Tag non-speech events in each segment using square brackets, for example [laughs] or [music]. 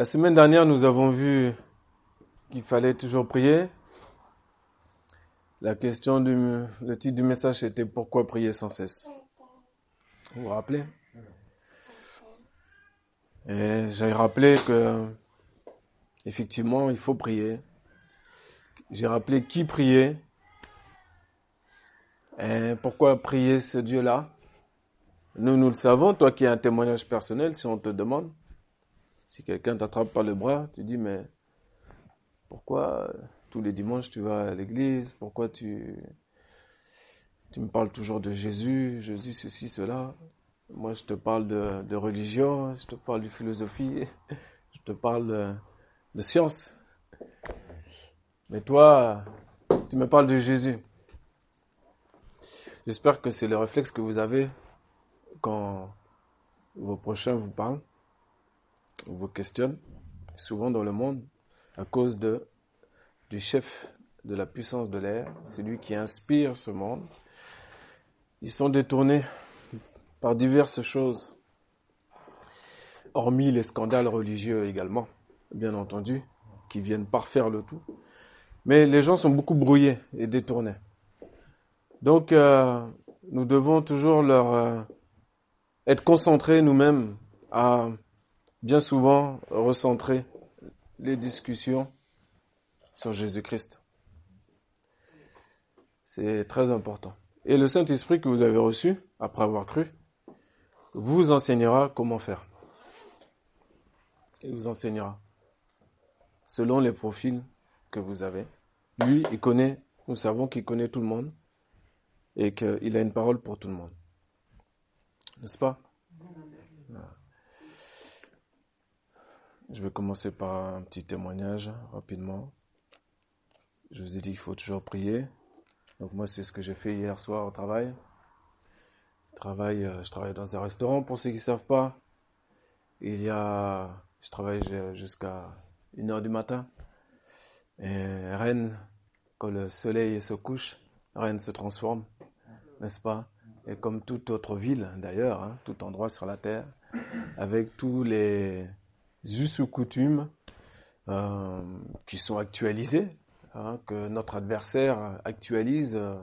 La semaine dernière, nous avons vu qu'il fallait toujours prier. La question du, titre du message était pourquoi prier sans cesse? Vous vous rappelez? Et j'ai rappelé que, effectivement, il faut prier. J'ai rappelé qui prier. Et pourquoi prier ce Dieu-là? Nous, nous le savons. Toi qui as un témoignage personnel, si on te demande, si quelqu'un t'attrape par le bras, tu dis, mais pourquoi tous les dimanches tu vas à l'église? Pourquoi tu, tu me parles toujours de Jésus, Jésus ceci, cela? Moi, je te parle de, religion, je te parle de philosophie, [laughs] je te parle de, de science. Mais toi, tu me parles de Jésus. J'espère que c'est le réflexe que vous avez quand vos prochains vous parlent, vous questionnent, souvent dans le monde, à cause de, du chef de la puissance de l'air, celui qui inspire ce monde. Ils sont détournés par diverses choses, hormis les scandales religieux également, bien entendu, qui viennent parfaire le tout. Mais les gens sont beaucoup brouillés et détournés. Donc, euh, nous devons toujours leur euh, être concentrés nous-mêmes à bien souvent recentrer les discussions sur Jésus-Christ. C'est très important. Et le Saint-Esprit que vous avez reçu, après avoir cru, vous enseignera comment faire. Il vous enseignera selon les profils que vous avez. Lui, il connaît, nous savons qu'il connaît tout le monde et qu'il a une parole pour tout le monde. N'est-ce pas? Je vais commencer par un petit témoignage rapidement. Je vous ai dit qu'il faut toujours prier. Donc moi, c'est ce que j'ai fait hier soir au travail. Je travaille, je travaille dans un restaurant pour ceux qui ne savent pas. Il y a, je travaille jusqu'à 1 heure du matin. Et Rennes, quand le soleil se couche, Rennes se transforme, n'est-ce pas? Et comme toute autre ville, d'ailleurs, hein, tout endroit sur la terre, avec tous les us ou coutumes euh, qui sont actualisés, hein, que notre adversaire actualise euh,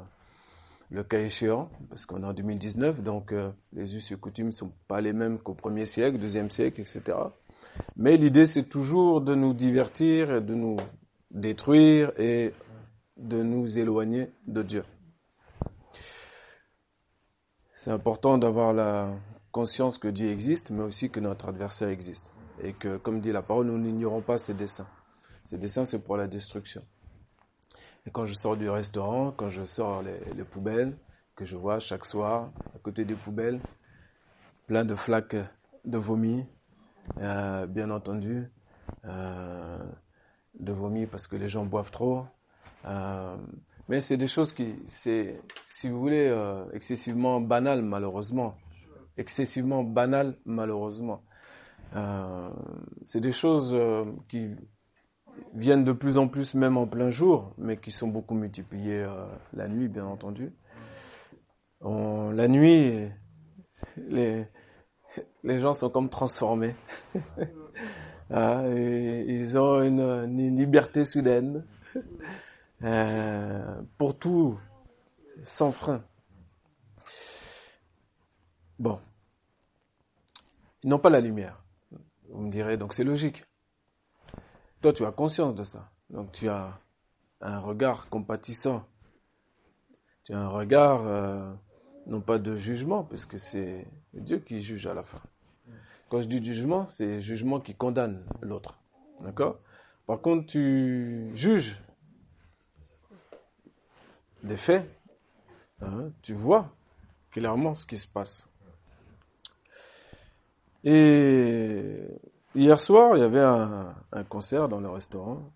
le cas échéant, parce qu'on est en 2019, donc euh, les us et coutumes ne sont pas les mêmes qu'au premier siècle, deuxième siècle, etc. Mais l'idée, c'est toujours de nous divertir, et de nous détruire et de nous éloigner de Dieu. C'est important d'avoir la conscience que Dieu existe, mais aussi que notre adversaire existe. Et que, comme dit la parole, nous n'ignorons pas ses desseins. Ses desseins, c'est pour la destruction. Et quand je sors du restaurant, quand je sors les, les, poubelles, que je vois chaque soir, à côté des poubelles, plein de flaques de vomi, euh, bien entendu, euh, de vomi parce que les gens boivent trop. Euh, mais c'est des choses qui, c'est, si vous voulez, excessivement banales malheureusement. Excessivement banales malheureusement. Euh, c'est des choses euh, qui viennent de plus en plus même en plein jour, mais qui sont beaucoup multipliées euh, la nuit, bien entendu. La nuit, les, gens sont comme transformés. [laughs] ah, ils ont une, liberté soudaine pour tout, sans frein. Bon, ils n'ont pas la lumière. Vous me direz, donc c'est logique. Toi, tu as conscience de ça. Donc tu as un regard compatissant. Tu as un regard, euh, non pas de jugement, puisque c'est Dieu qui juge à la fin. Quand je dis jugement, c'est jugement qui condamne l'autre. D'accord? Par contre, tu juges des faits. Hein, tu vois clairement ce qui se passe. Et hier soir, il y avait un, concert dans le restaurant.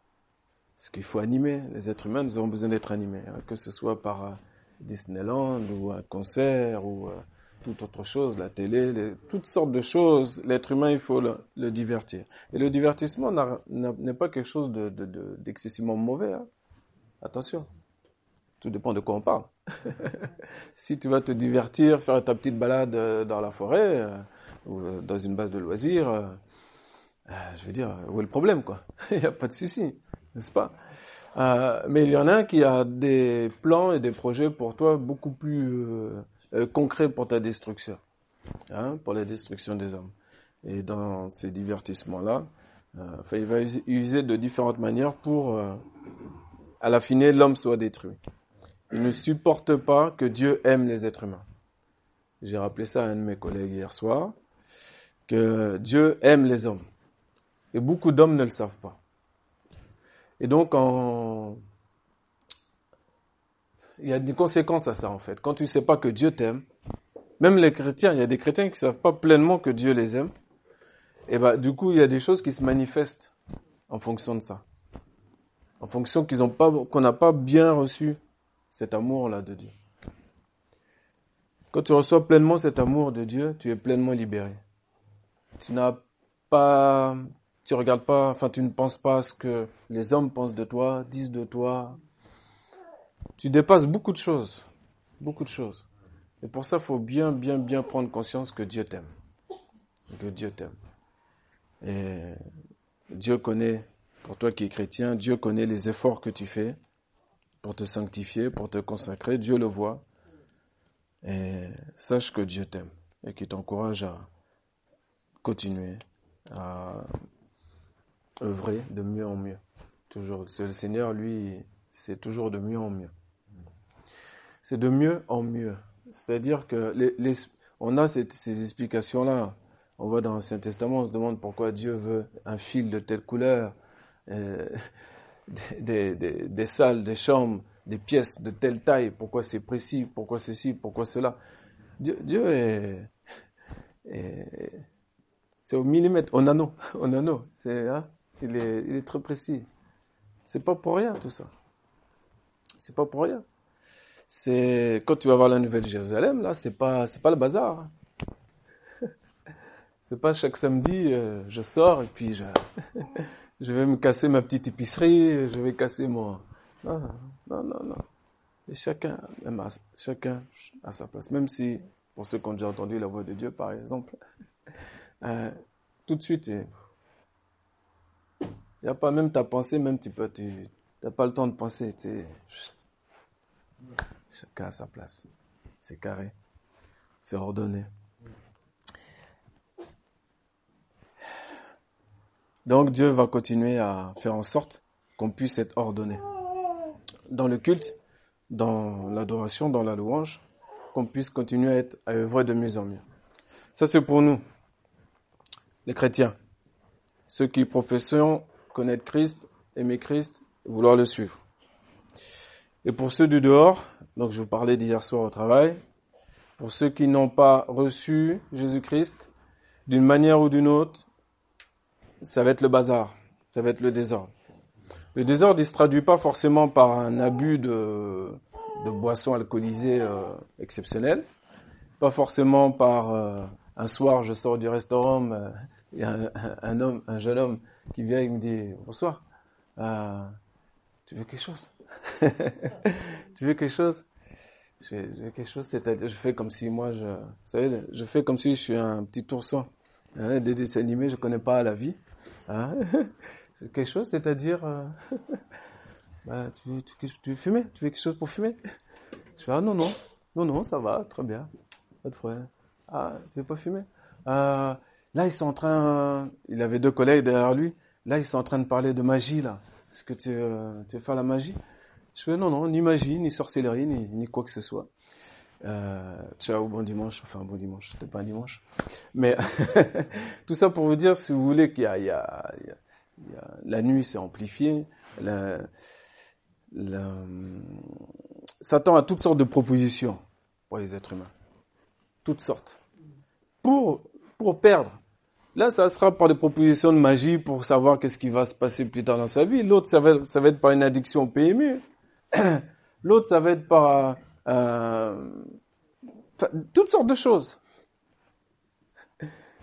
Ce qu'il faut animer, les êtres humains, nous avons besoin d'être animés, hein, que ce soit par Disneyland ou un concert ou euh, toute autre chose, la télé, toutes sortes de choses. L'être humain, il faut le, divertir. Et le divertissement n'est pas quelque chose d'excessivement de, de, mauvais. Hein. Attention. Tout dépend de quoi on parle. [laughs] si tu vas te divertir, faire ta petite balade dans la forêt euh, ou dans une base de loisirs, euh, je veux dire, où est le problème, quoi? [laughs] Il n'y a pas de souci, n'est-ce pas? Euh, Mais il y en a un qui a des plans et des projets pour toi beaucoup plus euh, concrets pour ta destruction, hein, pour la destruction des hommes. Et dans ces divertissements-là, euh, il va user de différentes manières pour, euh, à la fin, l'homme soit détruit. Ne supporte pas que Dieu aime les êtres humains. J'ai rappelé ça à un de mes collègues hier soir, que Dieu aime les hommes. Et beaucoup d'hommes ne le savent pas. Et donc, il y a des conséquences à ça, en fait. Quand tu ne sais pas que Dieu t'aime, même les chrétiens, il y a des chrétiens qui ne savent pas pleinement que Dieu les aime. Et ben, du coup, il y a des choses qui se manifestent en fonction de ça. En fonction qu'ils ont qu'on n'a pas bien reçu cet amour-là de Dieu. Quand tu reçois pleinement cet amour de Dieu, tu es pleinement libéré. Tu n'as pas, tu regardes pas, enfin, tu ne penses pas à ce que les hommes pensent de toi, disent de toi. Tu dépasses beaucoup de choses. Beaucoup de choses. Et pour ça, il faut bien, bien, bien prendre conscience que Dieu t'aime. Que Dieu t'aime. Et Dieu connaît, pour toi qui es chrétien, Dieu connaît les efforts que tu fais pour te sanctifier, pour te consacrer. Dieu le voit. Et sache que Dieu t'aime et qu'il t'encourage à continuer à œuvrer de mieux en mieux. Toujours. Le Seigneur, lui, c'est toujours de mieux en mieux. C'est de mieux en mieux. C'est-à-dire que les, on a ces explications-là on voit dans l'Ancien Testament, on se demande pourquoi Dieu veut un fil de telle couleur, euh, des, des, des, salles, des chambres, des pièces de telle taille, pourquoi c'est précis, pourquoi ceci, pourquoi cela. Dieu, Dieu est, c'est au millimètre, au nano, au nano. C'est, hein, il est, il est très précis. C'est pas pour rien tout ça. C'est pas pour rien. C'est quand tu vas voir la Nouvelle Jérusalem là, c'est pas, c'est pas le bazar. Hein. [laughs] C'est pas chaque samedi, euh, je sors et puis je, [laughs] je vais me casser ma petite épicerie, je vais casser mon... Non, non, non, non. Et chacun, chacun à sa place. Même si, pour ceux qui ont déjà entendu la voix de Dieu, par exemple, euh, tout de suite, il n'y a pas même ta pensée, même tu peux, tu n'as pas le temps de penser. Chacun à sa place. C'est carré. C'est ordonné. Donc Dieu va continuer à faire en sorte qu'on puisse être ordonné. Dans le culte, dans l'adoration, dans la louange, qu'on puisse continuer à être à œuvrer de mieux en mieux. Ça c'est pour nous, les chrétiens, ceux qui professons connaître Christ, aimer Christ, vouloir le suivre. Et pour ceux du dehors, donc je vous parlais d'hier soir au travail, pour ceux qui n'ont pas reçu Jésus-Christ, d'une manière ou d'une autre, ça va être le bazar, ça va être le désordre. Le désordre, il se traduit pas forcément par un abus de, de boissons alcoolisées euh, exceptionnelles, pas forcément par euh, un soir je sors du restaurant, euh, il y a un, homme, un jeune homme qui vient et me dit bonsoir, tu veux quelque chose? [laughs] Tu veux quelque chose? Je, veux quelque chose, c'est-à-dire je fais comme si moi je, vous savez, je fais comme si je suis un petit ourson. Hein, des dessins animés, je connais pas la vie. C'est [laughs] quelque chose, c'est-à-dire, euh, [laughs] bah, tu, veux fumer Tu veux quelque chose pour fumer? Je fais, ah non, non, non, non, ça va, très bien, pas de problème. Ah, tu veux pas fumer? Euh, Là, ils sont en train, il avait deux collègues derrière lui, là, ils sont en train de parler de magie, là. Est-ce que tu, euh, veux faire la magie? Je fais, non, non, ni magie, ni sorcellerie, ni quoi que ce soit. Euh, ciao, bon dimanche. Enfin, bon dimanche, c'était pas un dimanche. Mais [laughs] tout ça pour vous dire, si vous voulez, qu'il y y il y a, la nuit s'est amplifiée. La, la, Satan a toutes sortes de propositions pour les êtres humains. Toutes sortes. Pour, pour perdre. Là, ça sera par des propositions de magie pour savoir qu'est-ce qui va se passer plus tard dans sa vie. L'autre, ça va, ça va être par une addiction au PMU. [clears throat] L'autre, ça va être par euh, toutes sortes de choses.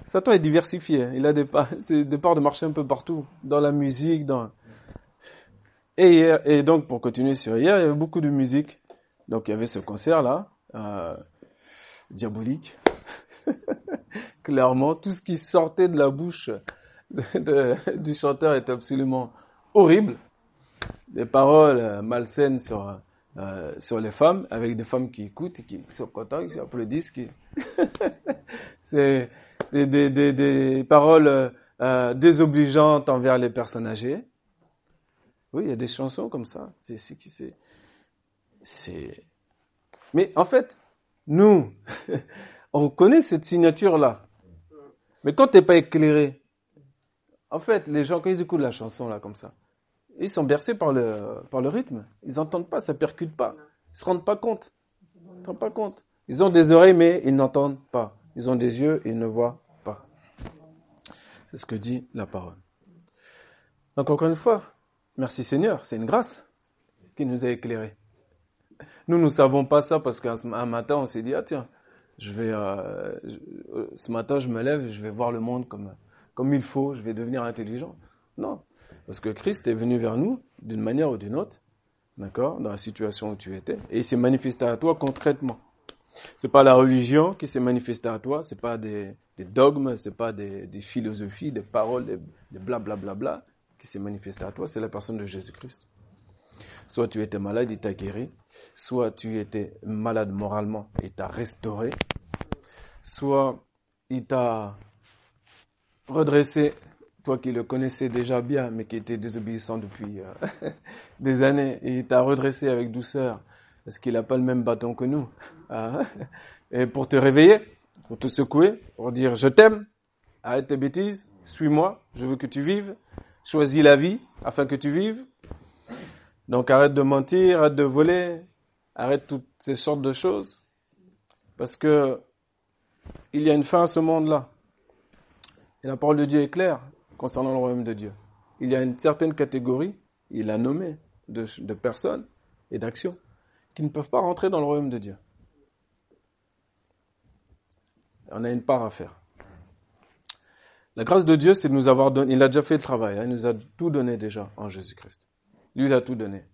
Satan est diversifié. Il a des [laughs] des parts de marché un peu partout, dans la musique, dans. Et, et donc pour continuer sur hier, il y avait beaucoup de musique. Donc il y avait ce concert là, euh, diabolique. [laughs] Clairement, tout ce qui sortait de la bouche du chanteur est absolument horrible. Des paroles euh, malsaines sur, euh, sur les femmes, avec des femmes qui écoutent, qui sont contentes, qui applaudissent. Qui... [laughs] C'est des, des, des, paroles euh, désobligeantes envers les personnes âgées. Oui, il y a des chansons comme ça. C'est c'est c'est Mais en fait, nous, [laughs] on connaît cette signature-là. Mais quand t'es pas éclairé, en fait, les gens, quand ils écoutent la chanson là comme ça, ils sont bercés par le, par le rythme. Ils n'entendent pas, ça percute pas. Ils se rendent pas compte. Ils se rendent pas compte. Ils ont des oreilles, mais ils n'entendent pas. Ils ont des yeux ils ne voient pas. C'est ce que dit la parole. Donc encore une fois, merci Seigneur, c'est une grâce qui nous a éclairés. Nous, ne savons pas ça parce qu'un matin, on s'est dit, ah tiens, je vais, euh, euh, ce matin, je me lève je vais voir le monde comme, comme il faut, je vais devenir intelligent. Non. Parce que Christ est venu vers nous d'une manière ou d'une autre, d'accord, dans la situation où tu étais, et il s'est manifesté à toi concrètement. C'est pas la religion qui s'est manifestée à toi, c'est pas des, des dogmes, c'est pas des, philosophies, des paroles, des, des blablabla bla, bla, bla, qui s'est manifesté à toi, c'est la personne de Jésus-Christ. Soit tu étais malade, il t'a guéri, soit tu étais malade moralement et t'a restauré, soit il t'a redressé, toi qui le connaissais déjà bien, mais qui était désobéissant depuis euh, [laughs] des années, et il t'a redressé avec douceur, parce qu'il n'a pas le même bâton que nous, hein, et pour te réveiller, pour te secouer, pour dire je t'aime, arrête tes bêtises, suis-moi, je veux que tu vives, choisis la vie afin que tu vives. Donc arrête de mentir, arrête de voler, arrête toutes ces sortes de choses, parce que il y a une fin à ce monde-là. Et la parole de Dieu est claire concernant le royaume de Dieu. Il y a une certaine catégorie, il a nommé, de, personnes et d'actions qui ne peuvent pas rentrer dans le royaume de Dieu. On a une part à faire. La grâce de Dieu, c'est de nous avoir donné, il a déjà fait le travail, hein, il nous a tout donné déjà en Jésus-Christ. Lui, il a tout donné.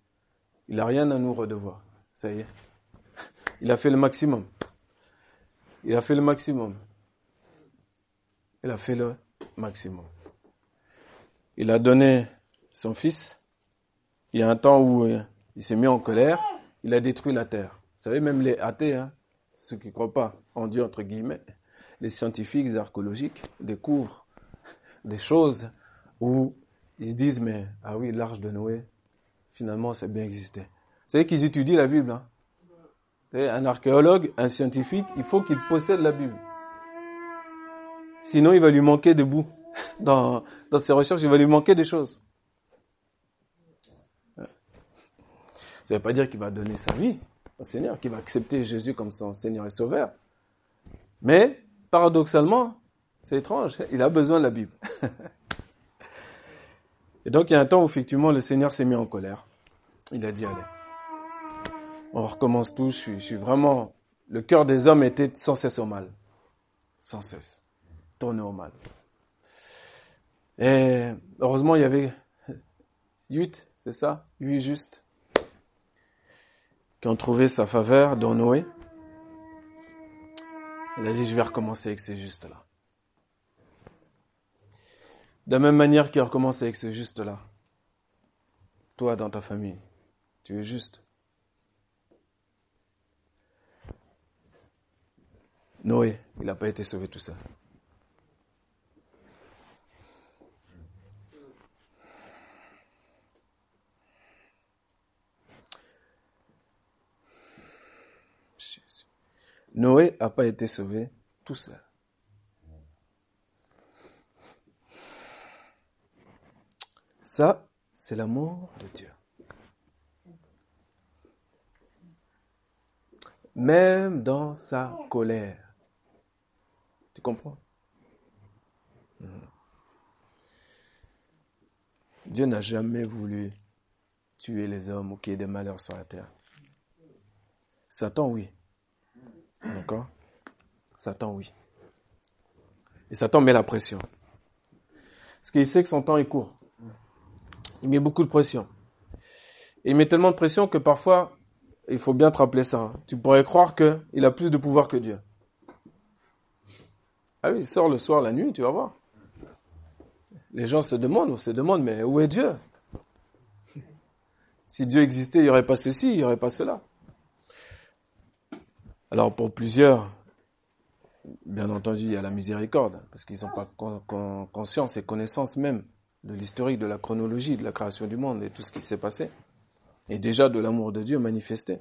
Il n'a rien à nous redevoir. Ça y est. Il a fait le maximum. Il a fait le maximum. Il a fait le maximum. Il a donné son fils. Il y a un temps où euh, il s'est mis en colère. Il a détruit la terre. Vous savez, même les athées, hein, ceux qui ne croient pas en Dieu, entre guillemets, les scientifiques, archéologiques découvrent des choses où ils se disent, mais, ah oui, l'arche de Noé, finalement, ça bien existé. Vous savez qu'ils étudient la Bible. Hein? Un archéologue, un scientifique, il faut qu'il possède la Bible. Sinon, il va lui manquer de bout. [laughs] Dans, ses recherches, il va lui manquer des choses. Ça ne veut pas dire qu'il va donner sa vie au Seigneur, qu'il va accepter Jésus comme son Seigneur et Sauveur. Mais, paradoxalement, c'est étrange, il a besoin de la Bible. [laughs] et donc, il y a un temps où, effectivement, le Seigneur s'est mis en colère. Il a dit, allez, on recommence tout, je suis, je suis vraiment... Le cœur des hommes était sans cesse au mal. Sans cesse tourner au mal. Et heureusement, il y avait huit, c'est ça? Huit justes qui ont trouvé sa faveur dans Noé. Il a dit, je vais recommencer avec ces justes-là. De la même manière qu'il a recommencé avec ce juste-là. Toi, dans ta famille, tu es juste. Noé, il n'a pas été sauvé tout seul. Noé n'a pas été sauvé tout seul. Ça, c'est l'amour de Dieu. Même dans sa colère. Tu comprends? Hmm. Dieu n'a jamais voulu tuer les hommes ou qu'il y ait des malheurs sur la terre. Satan, oui. D'accord Satan, oui. Et Satan met la pression. Parce qu'il sait que son temps est court. Il met beaucoup de pression. Et il met tellement de pression que parfois, il faut bien te rappeler ça. Hein. Tu pourrais croire qu'il a plus de pouvoir que Dieu. Ah oui, il sort le soir, la nuit, tu vas voir. les gens se demandent, on se demande, mais où est Dieu? Si Dieu existait, il n'y aurait pas ceci, il n'y aurait pas cela. Alors pour plusieurs, bien entendu, il y a la miséricorde, parce qu'ils n'ont pas conscience et connaissance même de l'historique, de la chronologie, de la création du monde et tout ce qui s'est passé. Et déjà de l'amour de Dieu manifesté.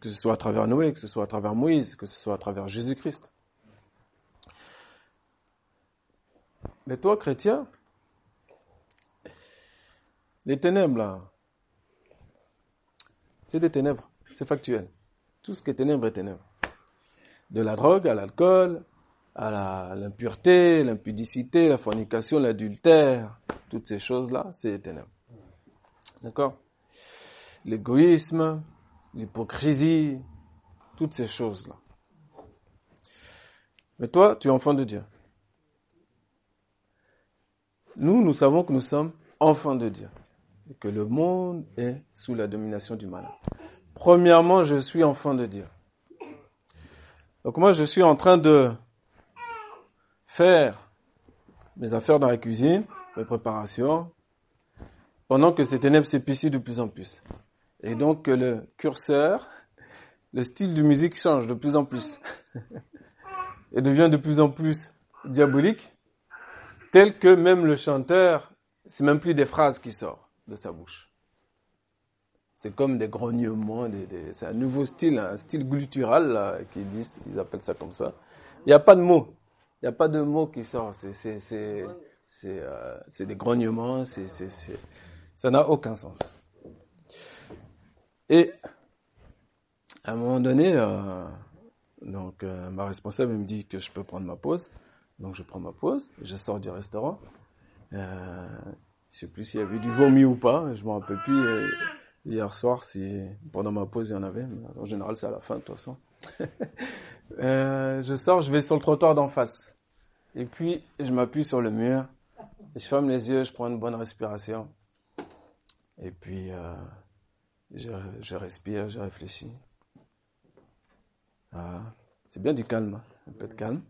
Que ce soit à travers Noé, que ce soit à travers Moïse, que ce soit à travers Jésus-Christ. Mais toi, chrétien, les ténèbres, là, c'est des ténèbres, c'est factuel. Tout ce qui est ténèbres est ténèbres. De la drogue à l'alcool, à l'impureté, l'impudicité, la fornication, l'adultère, toutes ces choses-là, c'est ténèbres. D'accord? L'égoïsme, l'hypocrisie, toutes ces choses-là. Mais toi, tu es enfant de Dieu. Nous, nous savons que nous sommes enfants de Dieu et que le monde est sous la domination du mal. Premièrement, je suis enfant de Dieu. Donc moi, je suis en train de faire mes affaires dans la cuisine, mes préparations, pendant que ces ténèbres s'épaississent de plus en plus. Et donc le curseur, le style de musique change de plus en plus [laughs] et devient de plus en plus diabolique, tel que même le chanteur, c'est même plus des phrases qui sortent de sa bouche. C'est comme des grognements, des, c'est un nouveau style, un style guttural là, qu'ils disent, ils appellent ça comme ça. Il n'y a pas de mots, il n'y a pas de mots qui sortent. C'est, c'est, c'est, c'est, euh, c'est des grognements, c'est, c'est, c'est, ça n'a aucun sens. Et à un moment donné, euh, donc euh, ma responsable me dit que je peux prendre ma pause. Donc je prends ma pause, je sors du restaurant. Euh, je sais plus s'il y avait du vomi ou pas, je m'en rappelle plus. Hier soir, pendant ma pause il y en avait, en général c'est à la fin de toute façon. [laughs] euh, je sors, je vais sur le trottoir d'en face. Et puis je m'appuie sur le mur, je ferme les yeux, je prends une bonne respiration. Et puis euh, je, respire, je réfléchis. C'est bien du calme, hein. un peu de calme.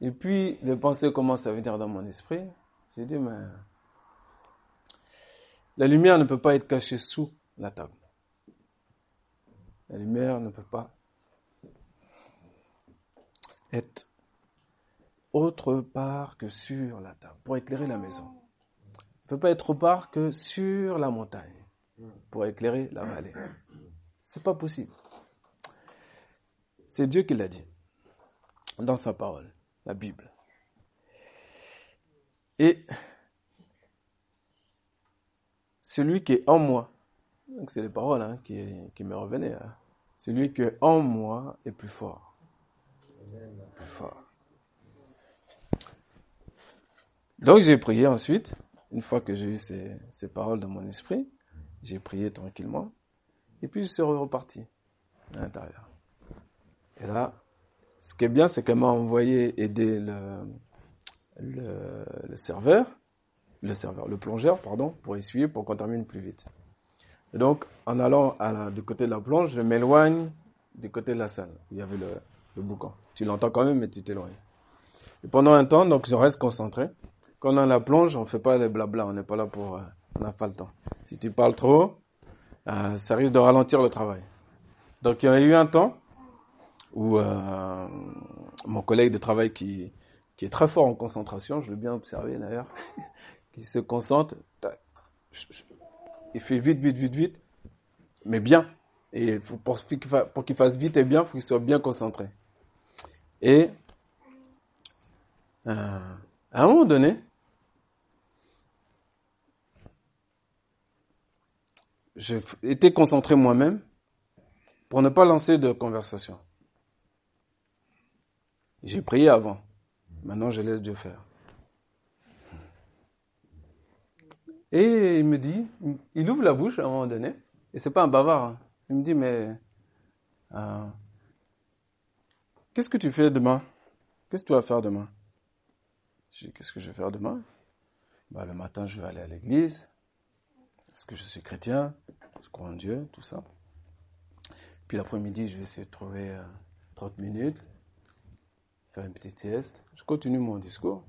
Et puis, les pensées commencent à venir dans mon esprit. J'ai dit, mais la lumière ne peut pas être cachée sous la table. La lumière ne peut pas être autre part que sur la table pour éclairer la maison. Ne peut pas être autre part que sur la montagne pour éclairer la vallée. C'est pas possible. C'est Dieu qui l'a dit dans sa parole la Bible. Et celui qui est en moi, donc c'est les paroles hein, qui, me revenaient, hein. celui qui est en moi est plus fort. Plus fort. Donc j'ai prié ensuite, une fois que j'ai eu ces, paroles dans mon esprit, j'ai prié tranquillement, et puis je suis reparti à l'intérieur. Et là, ce qui est bien, c'est qu'elle m'a envoyé aider le, serveur, le serveur, le plongeur, pardon, pour essuyer, pour qu'on termine plus vite. Et donc, en allant du côté de la plonge, je m'éloigne du côté de la salle, où il y avait le, boucan. Tu l'entends quand même, mais tu t'éloignes. Et pendant un temps, donc, je reste concentré. Quand on a la plonge, on fait pas les blabla, on n'est pas là pour, euh, on n'a pas le temps. Si tu parles trop, euh, ça risque de ralentir le travail. Donc, il y a eu un temps où euh, mon collègue de travail qui, qui est très fort en concentration, je l'ai bien observé d'ailleurs, qui se concentre, il fait vite, vite, vite, vite, mais bien. Et pour, qu'il fasse vite et bien, il faut qu'il soit bien concentré. Et euh, à un moment donné, j'ai été concentré moi-même pour ne pas lancer de conversation. J'ai prié avant. Maintenant, je laisse Dieu faire. Et il me dit, il ouvre la bouche à un moment donné, et c'est pas un bavard. Hein. Il me dit, mais euh, qu'est-ce que tu fais demain? Qu'est-ce que tu vas faire demain? Je dis, qu'est-ce que je vais faire demain? Bah, Le matin, je vais aller à l'église, parce que je suis chrétien, je crois en Dieu, tout ça. Puis l'après-midi, je vais essayer de trouver 30 euh, minutes faire une petite sieste. Je continue mon discours.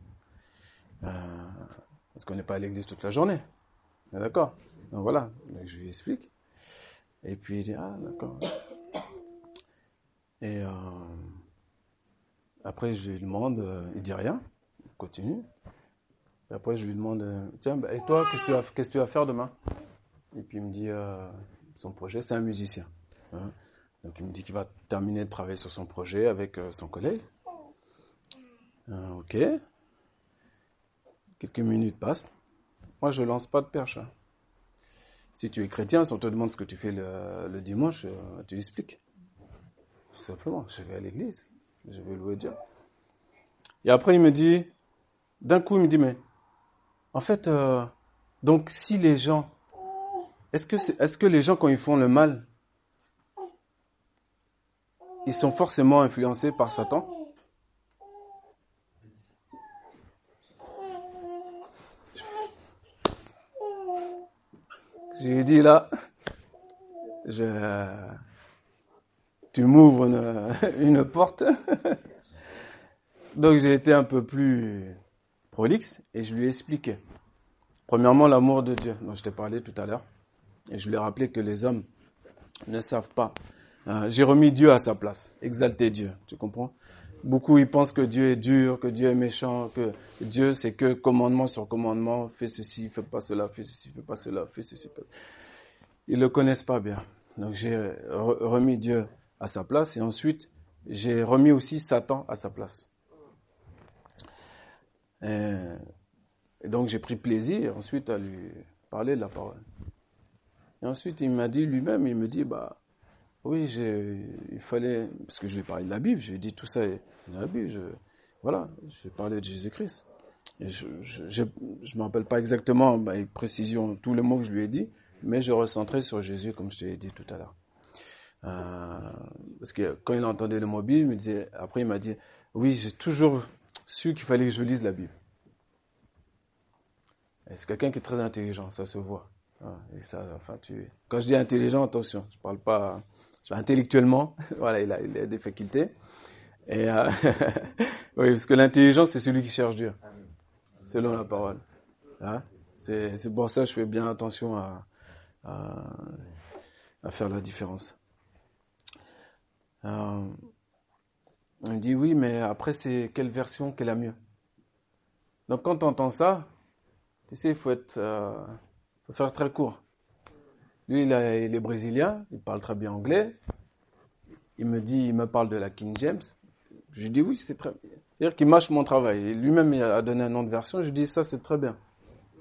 Parce qu'on n'est pas à l'église toute la journée. D'accord Donc voilà, je lui explique. Et puis il dit, ah d'accord. Et après je lui demande, il dit rien, il continue. Et après je lui demande, tiens, bah, et toi, qu'est-ce que tu vas, faire demain? Et puis il me dit, son projet, c'est un musicien. Hein. Donc il me dit qu'il va terminer de travailler sur son projet avec euh, son collègue. Euh, ok. Quelques minutes passent. Moi, je lance pas de perche. Hein. Si tu es chrétien, si on te demande ce que tu fais le, dimanche, euh, tu expliques. Tout simplement, je vais à l'église. Je vais louer Dieu. Et après, il me dit, d'un coup, il me dit, mais en fait, donc si les gens, est-ce que les gens, quand ils font le mal, ils sont forcément influencés par Satan? Là, je, tu m'ouvres une, [laughs] une, porte. [laughs] Donc j'ai été un peu plus prolixe et je lui ai expliqué. Premièrement, l'amour de Dieu dont je t'ai parlé tout à l'heure. Et je lui ai rappelé que les hommes ne savent pas ah, j'ai remis Dieu à sa place, exalté Dieu, tu comprends? Beaucoup ils pensent que Dieu est dur, que Dieu est méchant, que Dieu c'est que commandement sur commandement, fais ceci, fais pas cela, fais ceci, fais pas cela, fais ceci. Fais... Ils le connaissent pas bien. Donc j'ai remis Dieu à sa place et ensuite j'ai remis aussi Satan à sa place. Et, donc j'ai pris plaisir ensuite à lui parler de la parole. Et ensuite il m'a dit lui-même, il me dit bah oui, il fallait, parce que je lui ai parlé de la Bible, j'ai dit tout ça de la Bible, je, voilà, j'ai parlé de Jésus-Christ. Je ne me rappelle pas exactement bah, avec précision tous les mots que je lui ai dit, mais je recentrais sur Jésus comme je t'ai dit tout à l'heure. Euh, parce que quand il entendait le mot Bible, il me disait, après il m'a dit, oui, j'ai toujours su qu'il fallait que je lise la Bible. C'est quelqu'un qui est très intelligent, ça se voit. Ah, et ça, enfin, tu... Quand je dis intelligent, attention, je parle pas intellectuellement, [laughs] voilà, il a, il a, des facultés. Et euh, [laughs] oui, parce que l'intelligence, c'est celui qui cherche Dieu, selon la parole. Hein? C'est pour ça que je fais bien attention à, à, faire la différence. Euh, on dit oui, mais après, c'est quelle version qui est la mieux Donc quand on entend ça, tu sais, il faut, être, euh, faut faire très court. Lui, il, est brésilien, il parle très bien anglais. Il me dit, il me parle de la King James. Je lui dis oui, c'est très bien. C'est-à-dire qu'il mâche mon travail. Lui-même, il a donné un nom de version. Je lui dis ça, c'est très bien.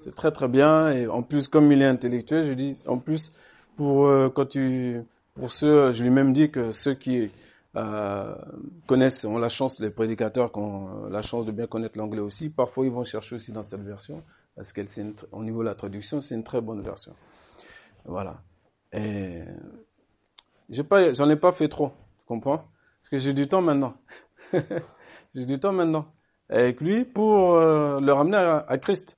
C'est très très bien. Et en plus, comme il est intellectuel, je dis, en plus, pour euh, quand tu, pour ceux, je lui même dit que ceux qui euh, connaissent, ont la chance, les prédicateurs qui ont la chance de bien connaître l'anglais aussi, parfois ils vont chercher aussi dans cette version, parce qu'elle, au niveau de la traduction, c'est une très bonne version. Voilà. Et j'ai pas, j'en ai pas fait trop, tu comprends? Parce que j'ai du temps maintenant. [laughs] j'ai du temps maintenant avec lui pour euh, le ramener à, Christ.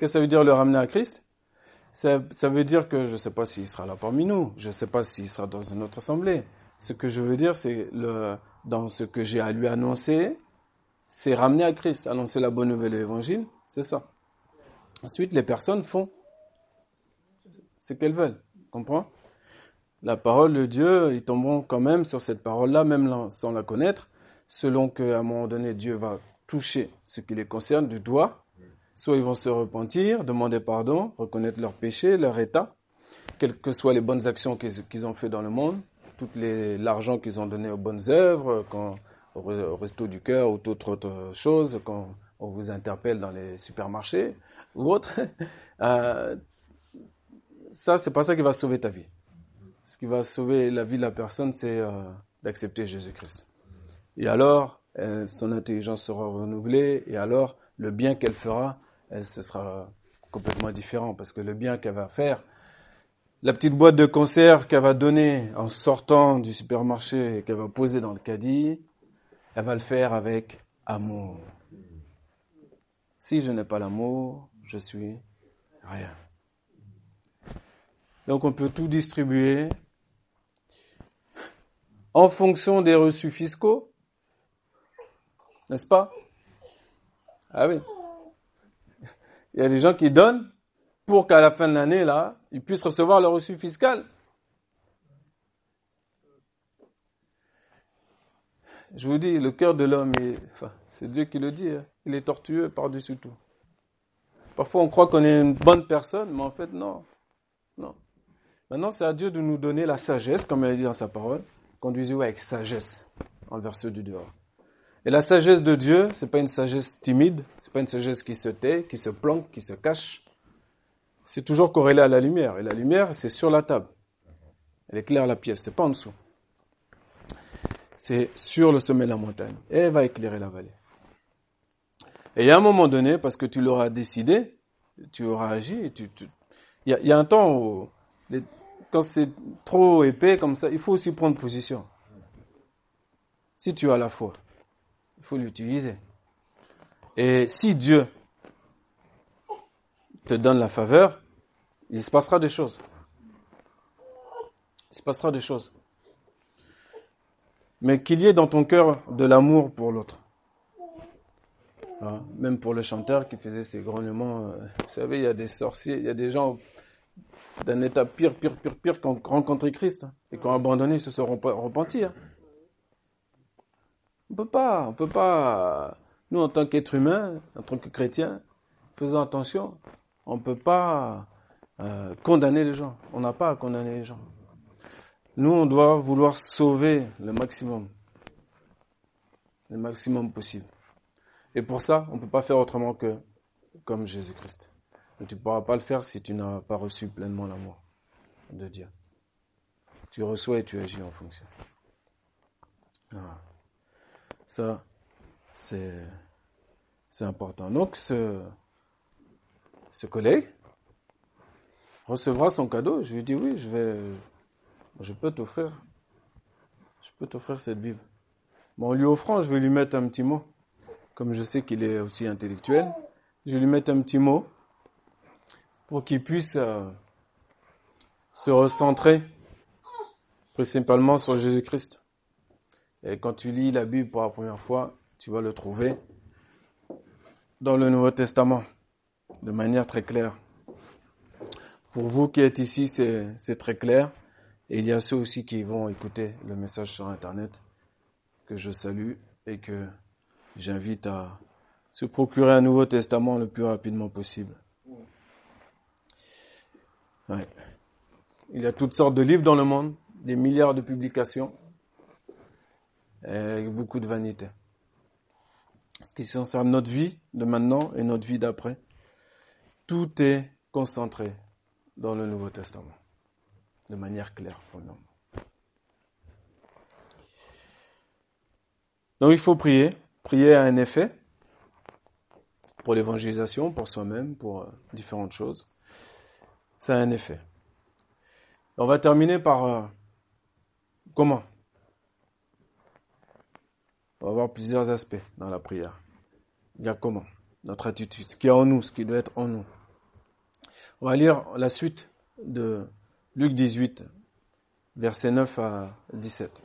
Qu'est-ce que ça veut dire le ramener à Christ? Ça, veut dire que je ne sais pas s'il sera là parmi nous, je ne sais pas s'il sera dans une autre assemblée. Ce que je veux dire, c'est le dans ce que j'ai à lui annoncer, c'est ramener à Christ, annoncer la bonne nouvelle de l'évangile, c'est ça. Ensuite, les personnes font ce qu'elles veulent. Comprends? La parole de Dieu, ils tomberont quand même sur cette parole-là, même sans la connaître, selon qu'à un moment donné, Dieu va toucher ce qui les concerne du doigt. Soit ils vont se repentir, demander pardon, reconnaître leur péché, leur état, quelles que soient les bonnes actions qu'ils ont fait dans le monde, tout l'argent qu'ils ont donné aux bonnes œuvres, au, resto du cœur ou toute autre chose, quand on vous interpelle dans les supermarchés ou autre. [laughs] Euh, ça, c'est pas ça qui va sauver ta vie. Ce qui va sauver la vie de la personne, c'est euh, d'accepter Jésus-Christ. Et alors, son intelligence sera renouvelée, et alors, le bien qu'elle fera, elle, ce sera complètement différent, parce que le bien qu'elle va faire, la petite boîte de conserve qu'elle va donner en sortant du supermarché et qu'elle va poser dans le caddie, elle va le faire avec amour. Si je n'ai pas l'amour, je suis rien. Donc on peut tout distribuer en fonction des reçus fiscaux, n'est-ce pas? Ah oui. Il y a des gens qui donnent pour qu'à la fin de l'année, là, ils puissent recevoir leur reçu fiscal. Je vous dis, le cœur de l'homme, enfin, c'est Dieu qui le dit, hein. il est tortueux par-dessus tout. Parfois, on croit qu'on est une bonne personne, mais en fait, non. Non. Maintenant, c'est à Dieu de nous donner la sagesse, comme il a dit dans sa parole. Conduisez-vous avec sagesse envers ceux du dehors. Et la sagesse de Dieu, c'est pas une sagesse timide, c'est pas une sagesse qui se tait, qui se planque, qui se cache. C'est toujours corrélé à la lumière. Et la lumière, c'est sur la table. Elle éclaire la pièce, c'est pas en dessous. C'est sur le sommet de la montagne. Et elle va éclairer la vallée. Et a un moment donné, parce que tu l'auras décidé, tu auras agi, tu, il, il y a un temps où, quand c'est trop épais comme ça, il faut aussi prendre position. Si tu as la foi, il faut l'utiliser. Et si Dieu te donne la faveur, il se passera des choses. Il se passera des choses. Mais qu'il y ait dans ton cœur de l'amour pour l'autre. Hein, même pour le chanteur qui faisait ses grognements, euh, vous savez, il y a des sorciers, il y a des gens d'un état pire, pire, pire, pire qui ont rencontré Christ hein, et qui ont abandonné, ils se sont repentis. Hein. On peut pas, on peut pas, nous en tant qu'êtres humains, en tant que chrétiens, faisons attention, on ne peut pas euh, condamner les gens. On n'a pas à condamner les gens. Nous, on doit vouloir sauver le maximum, le maximum possible. Et pour ça, on ne peut pas faire autrement que comme Jésus-Christ. Mais tu ne pourras pas le faire si tu n'as pas reçu pleinement l'amour de Dieu. Tu reçois et tu agis en fonction. Ça, c'est, important. Donc, ce, ce collègue recevra son cadeau. Je lui dis oui, je vais, je peux t'offrir, je peux t'offrir cette Bible. Bon, en lui offrant, je vais lui mettre un petit mot comme je sais qu'il est aussi intellectuel, je vais lui mettre un petit mot pour qu'il puisse euh, se recentrer principalement sur Jésus-Christ. Et quand tu lis la Bible pour la première fois, tu vas le trouver dans le Nouveau Testament de manière très claire. Pour vous qui êtes ici, c'est très clair. Et il y a ceux aussi qui vont écouter le message sur Internet que je salue et que j'invite à se procurer un Nouveau Testament le plus rapidement possible. Il y a toutes sortes de livres dans le monde, des milliards de publications, et beaucoup de vanité. Ce qui concerne notre vie de maintenant et notre vie d'après, tout est concentré dans le Nouveau Testament, de manière claire pour nous. Donc il faut prier, Prier a un effet pour l'évangélisation, pour soi-même, pour euh, différentes choses. Ça a un effet. On va terminer par euh, comment? On va voir plusieurs aspects dans la prière. Il y a comment? Notre attitude, ce qui est en nous, ce qui doit être en nous. On va lire la suite de Luc 18, versets 9 à 17.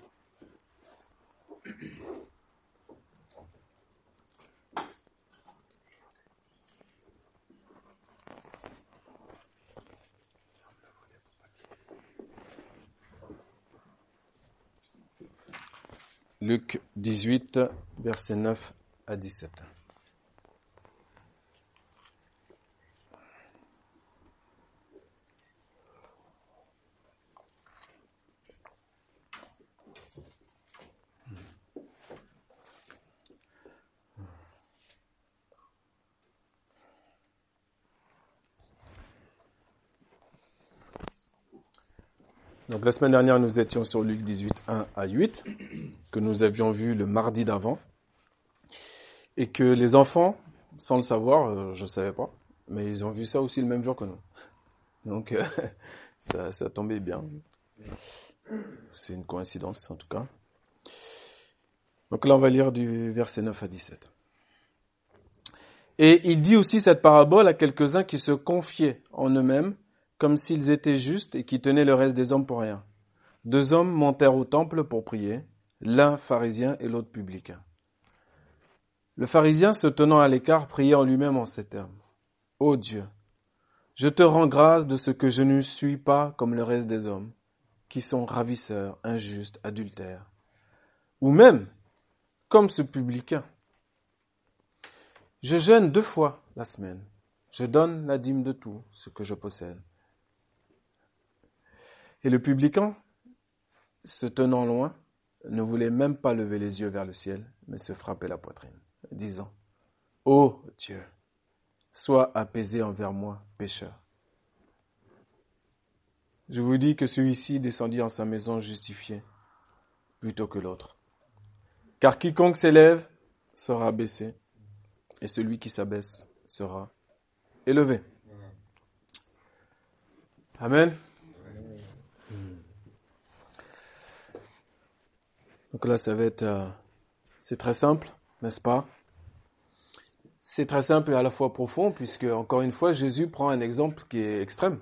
Luc 18, versets 9 à 17. La semaine dernière, nous étions sur Luc 18, 1 à 8, que nous avions vu le mardi d'avant, et que les enfants, sans le savoir, euh, je ne savais pas, mais ils ont vu ça aussi le même jour que nous. Donc euh, [laughs] ça, ça tombait bien. C'est une coïncidence en tout cas. Donc là, on va lire du verset 9 à 17. Et il dit aussi cette parabole à quelques-uns qui se confiaient en eux-mêmes comme s'ils étaient justes et qui tenaient le reste des hommes pour rien. Deux hommes montèrent au temple pour prier, l'un pharisien et l'autre publicain. Le pharisien, se tenant à l'écart, priait en lui-même en ces termes. Ô Dieu, je te rends grâce de ce que je ne suis pas comme le reste des hommes, qui sont ravisseurs, injustes, adultères, ou même comme ce publicain. Je jeûne deux fois la semaine. Je donne la dîme de tout ce que je possède. Et le publicain, se tenant loin, ne voulait même pas lever les yeux vers le ciel, mais se frappait la poitrine, disant, Ô Dieu, sois apaisé envers moi, pécheur. Je vous dis que celui-ci descendit en sa maison justifié plutôt que l'autre. Car quiconque s'élève sera baissé, et celui qui s'abaisse sera élevé. Amen. Donc là, ça va être, euh, c'est très simple, n'est-ce pas? C'est très simple et à la fois profond, puisque encore une fois, Jésus prend un exemple qui est extrême.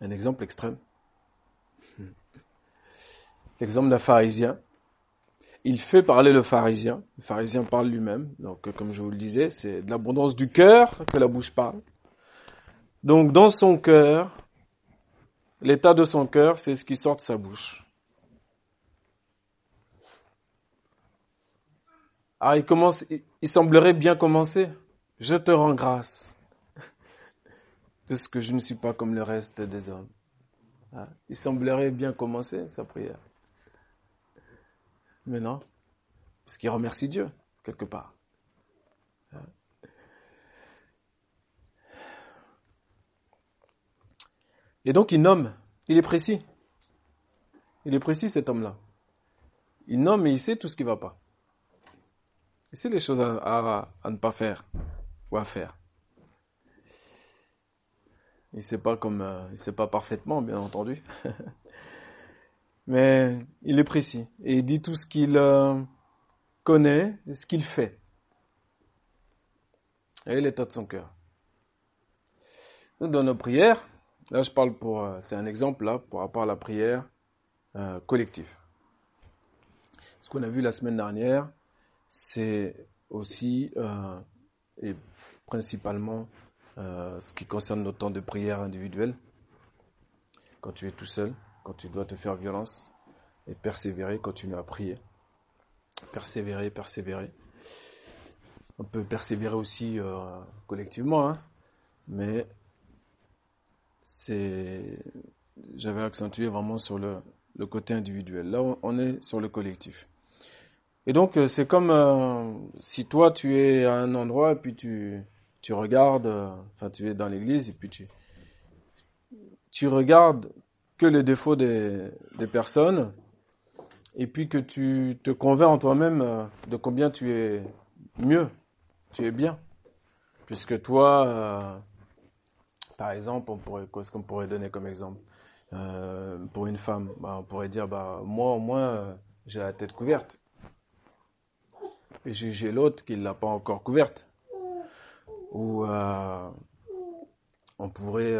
Un exemple extrême. [laughs] L'exemple d'un pharisien. Il fait parler le pharisien. Le pharisien parle lui-même. Donc, comme je vous le disais, c'est de l'abondance du cœur que la bouche parle. Donc, dans son cœur, l'état de son cœur, c'est ce qui sort de sa bouche. Ah, il commence, il semblerait bien commencer. Je te rends grâce de ce que je ne suis pas comme le reste des hommes. Ah, il semblerait bien commencer sa prière. Mais non, parce qu'il remercie Dieu, quelque part. Et donc il nomme, il est précis. Il est précis cet homme-là. Il nomme et il sait tout ce qui ne va pas. Il sait les choses à, ne pas faire ou à faire. Il ne sait pas comme, euh, il sait pas parfaitement, bien entendu. [laughs] mais il est précis et il dit tout ce qu'il euh, connaît et ce qu'il fait. Et l'état de son cœur. Dans nos prières, là je parle pour, euh, c'est un exemple là, pour rapport à la prière euh, collective. Ce qu'on a vu la semaine dernière, c'est aussi et principalement ce qui concerne nos temps de prière individuelle, quand tu es tout seul quand tu dois te faire violence et persévérer, continuer à prier. Persévérer, persévérer. On peut persévérer aussi euh, collectivement, hein, mais c'est, j'avais accentué vraiment sur le, le, côté individuel. Là, on est sur le collectif. Et donc, euh, c'est comme euh, si toi, tu es à un endroit et puis tu, tu regardes, enfin, tu es dans l'église et puis tu, tu regardes que les défauts des, personnes et puis que tu te convaincs en toi-même euh, de combien tu es mieux, tu es bien. Puisque toi, euh, par exemple, qu'est-ce qu'on pourrait donner comme exemple euh, Pour une femme, bah, on pourrait dire, bah, moi au moins, j'ai la tête couverte. Et j'ai l'autre qui ne l'a pas encore couverte. Ou on pourrait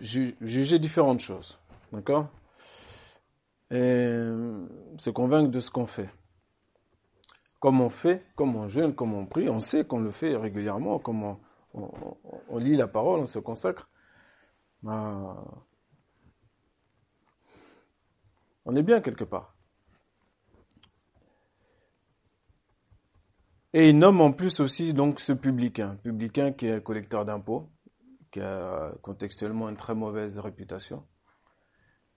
juger différentes choses. D'accord? Et se convaincre de ce qu'on fait. Comme on fait, comme on jeûne, comme on prie, on sait qu'on le fait régulièrement, comme on, lit la parole, on se consacre. Ben, on est bien quelque part. Et il nomme en plus aussi donc ce publicain, publicain qui est collecteur d'impôts, qui a contextuellement une très mauvaise réputation,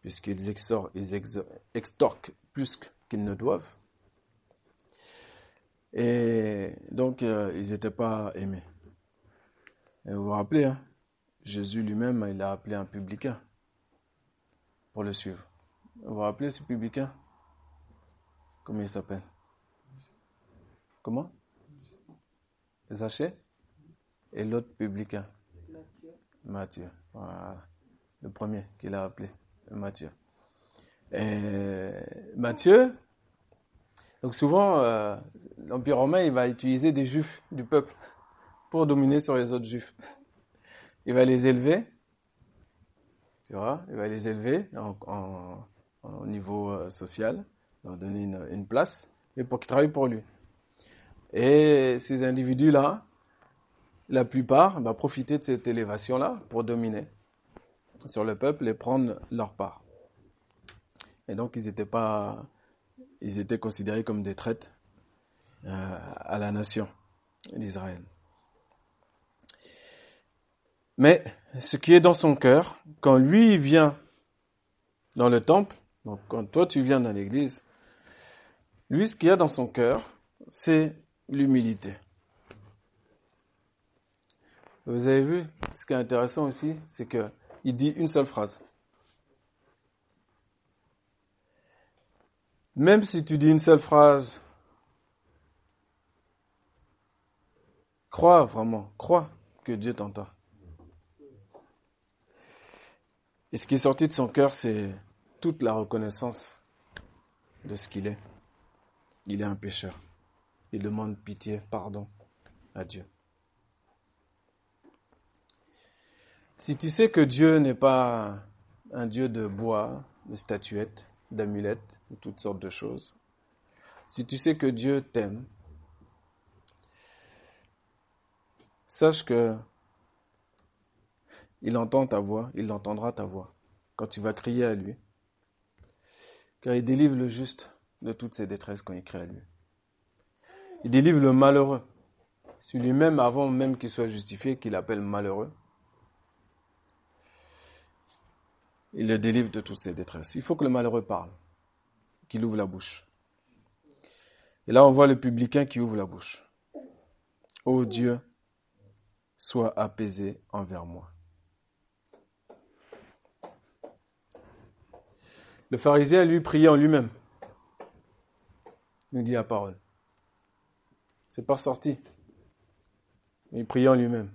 puisqu'ils extorquent plus qu'ils ne doivent. Et donc, euh, ils n'étaient pas aimés. Vous vous rappelez, hein, Jésus lui-même, il a appelé un publicain pour le suivre. Vous vous rappelez ce publicain? Comment il s'appelle? Comment? Zaché Et l'autre publicain? Matthieu. Voilà. Le premier qu'il a appelé, Matthieu. Et Matthieu, donc souvent, euh, l'Empire romain, il va utiliser des juifs du peuple pour dominer sur les autres juifs. Il va les élever, tu vois, il va les élever en, au niveau euh, social, leur donner une, place, et pour qu'ils travaillent pour lui. Et ces individus-là, la plupart, va profiter de cette élévation-là pour dominer sur le peuple et prendre leur part. Et donc, ils étaient pas, ils étaient considérés comme des traites euh, à la nation d'Israël. Mais ce qui est dans son cœur, quand lui vient dans le temple, donc quand toi tu viens dans l'église, lui ce qu'il y a dans son cœur, c'est l'humilité. Vous avez vu, ce qui est intéressant aussi, c'est que il dit une seule phrase. Même si tu dis une seule phrase, crois vraiment, crois que Dieu t'entend. Et ce qui est sorti de son cœur, c'est toute la reconnaissance de ce qu'il est. Il est un pécheur. Il demande pitié, pardon à Dieu. Si tu sais que Dieu n'est pas un Dieu de bois, de statuettes, d'amulettes, de toutes sortes de choses, si tu sais que Dieu t'aime, sache que il entend ta voix, il entendra ta voix quand tu vas crier à lui. Car il délivre le juste de toutes ses détresses quand il crie à lui. Il délivre le malheureux. Celui-même, avant même qu'il soit justifié, qu'il appelle malheureux, il le délivre de toutes ses détresses. Il faut que le malheureux parle, qu'il ouvre la bouche. Et là, on voit le publicain qui ouvre la bouche. Ô Dieu, sois apaisé envers moi. Le pharisien, lui, priait en lui-même. Nous dit la parole. C'est pas sorti. il priait en lui-même.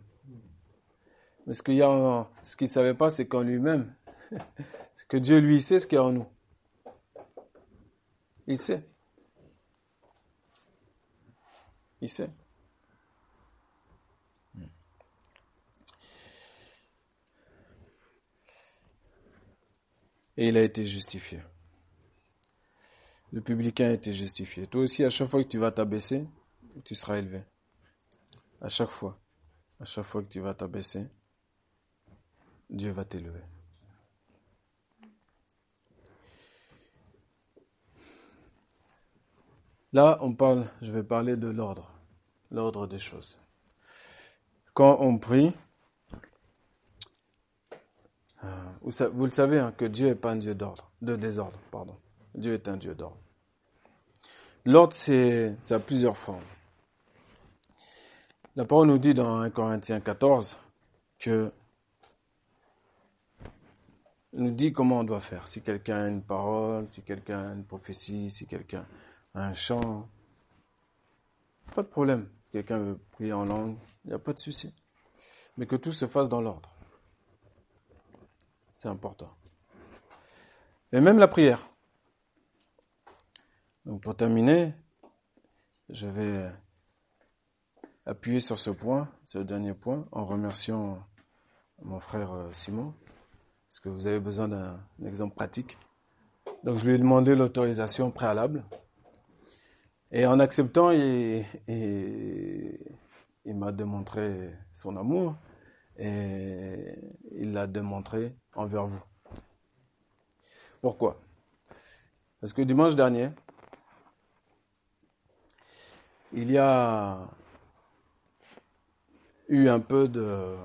Mais ce qu'il y a ce qu'il savait pas, c'est qu'en lui-même, [laughs] c'est que Dieu lui sait ce qu'il y a en nous. Il sait. Il sait. Et il a été justifié. Le publicain a été justifié. Toi aussi, à chaque fois que tu vas t'abaisser, tu seras élevé. À chaque fois. À chaque fois que tu vas t'abaisser, Dieu va t'élever. Là, on parle, je vais parler de l'ordre, l'ordre des choses. Quand on prie, Vous, le savez hein, que Dieu n'est pas un Dieu d'ordre, de désordre, pardon. Dieu est un Dieu d'ordre. L'ordre, c'est, ça a plusieurs formes. La parole nous dit dans 1 Corinthiens 14 que nous dit comment on doit faire. Si quelqu'un a une parole, si quelqu'un a une prophétie, si quelqu'un a un chant, pas de problème. Si quelqu'un veut prier en langue, il n'y a pas de souci. Mais que tout se fasse dans l'ordre. C'est important. Et même la prière. Donc pour terminer, je vais appuyer sur ce point, ce dernier point, en remerciant mon frère euh, Simon, parce que vous avez besoin d'un exemple pratique. Donc je lui ai demandé l'autorisation préalable. Et en acceptant, il, il m'a démontré son amour et il l'a démontré envers vous. Pourquoi? Parce que dimanche dernier, il y a eu un peu de...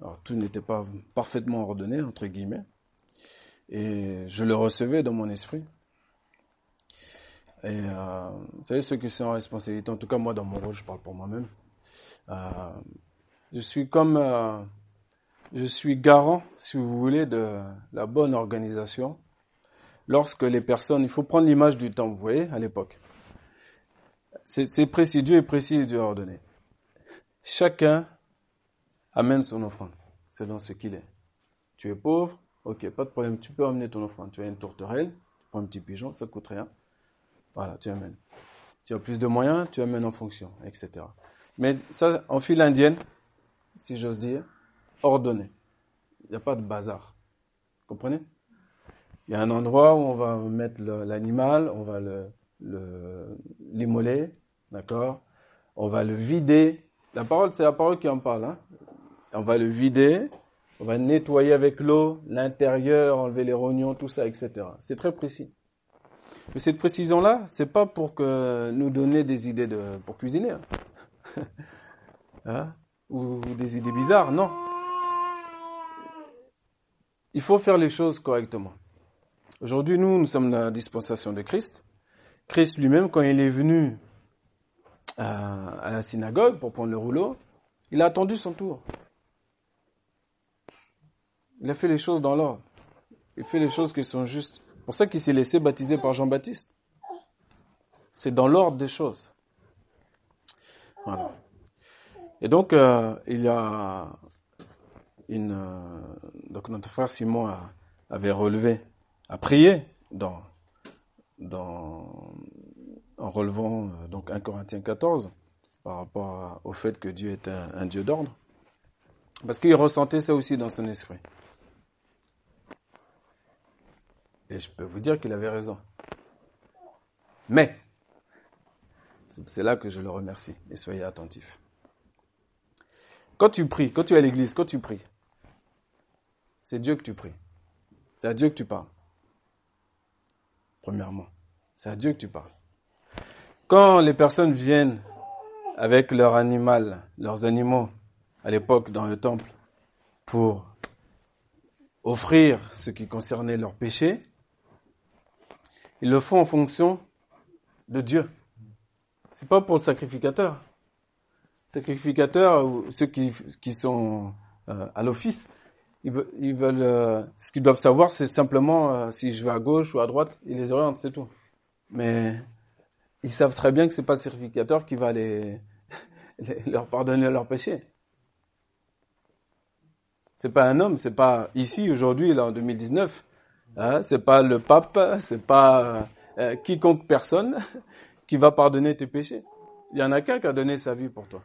Alors tout n'était pas parfaitement ordonné, entre guillemets, et je le recevais dans mon esprit. Et euh, vous savez, ceux qui sont en responsabilité, en tout cas moi dans mon rôle, je parle pour moi-même, euh, je suis comme, euh, je suis garant, si vous voulez, de la bonne organisation. Lorsque les personnes, il faut prendre l'image du temps, vous voyez, à l'époque. C'est précis, Dieu est précis, Dieu a ordonné. Chacun amène son offrande, selon ce qu'il est. Tu es pauvre, ok, pas de problème, tu peux amener ton offrande. Tu as une tourterelle, tu prends un petit pigeon, ça coûte rien. Voilà, tu amènes. Tu as plus de moyens, tu amènes en fonction, etc. Mais ça, en file indienne, si j'ose dire, ordonné. Il n'y a pas de bazar. Comprenez? Il y a un endroit où on va mettre l'animal, on va l'immoler, le, d'accord? On va le vider. La parole, c'est la parole qui en parle. Hein. On va le vider, on va nettoyer avec l'eau l'intérieur, enlever les rognons, tout ça, etc. C'est très précis. Mais cette précision-là, c'est pas pour que nous donner des idées de, pour cuisiner. Hein. [laughs] hein? Ou des idées bizarres, non. Il faut faire les choses correctement. Aujourd'hui, nous, nous sommes la dispensation de Christ. Christ lui-même, quand il est venu à, la synagogue pour prendre le rouleau, il a attendu son tour. Il a fait les choses dans l'ordre. Il fait les choses qui sont justes. Pour ça qu'il s'est laissé baptiser par Jean-Baptiste. C'est dans l'ordre des choses. Voilà. Et donc, euh, il y a une. Euh, donc, notre frère Simon avait relevé, a prié dans, dans, en relevant euh, donc 1 Corinthiens 14 par rapport au fait que Dieu est un, Dieu d'ordre. Parce qu'il ressentait ça aussi dans son esprit. Et je peux vous dire qu'il avait raison. Mais, c'est là que je le remercie et soyez attentifs. Quand tu pries, quand tu es à l'église, quand tu pries, c'est Dieu que tu pries. C'est à Dieu que tu parles. Premièrement, c'est à Dieu que tu parles. Quand les personnes viennent avec leur animal, leurs animaux, à l'époque dans le temple, pour offrir ce qui concernait leur péché, ils le font en fonction de Dieu. C'est pas pour le sacrificateur sacrificateurs, ceux qui, qui sont euh, à l'office, ils veulent, ils veulent euh, ce qu'ils doivent savoir, c'est simplement euh, si je vais à gauche ou à droite, ils les orientent, c'est tout. Mais ils savent très bien que c'est pas le sacrificateur qui va les, [laughs] leur pardonner leurs péchés. C'est pas un homme, c'est pas ici aujourd'hui là en 2019. Hein, c'est pas le pape, c'est pas quiconque personne [laughs] qui va pardonner tes péchés. Il y en a qu'un qui a donné sa vie pour toi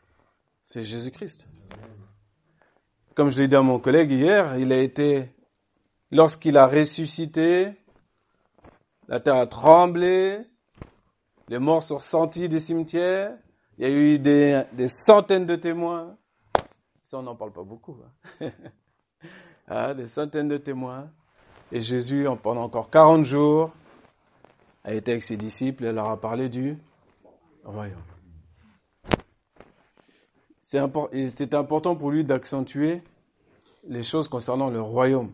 c'est Jésus-Christ. Comme je l'ai dit à mon collègue hier, il a été, lorsqu'il a ressuscité, la terre a tremblé, les morts sont sortis des cimetières, il y a eu des, centaines de témoins. Ça, on n'en parle pas beaucoup. Hein. [laughs] ah, des centaines de témoins. Et Jésus, pendant encore 40 jours, a été avec ses disciples et leur a parlé du royaume. C'est important pour lui d'accentuer les choses concernant le royaume,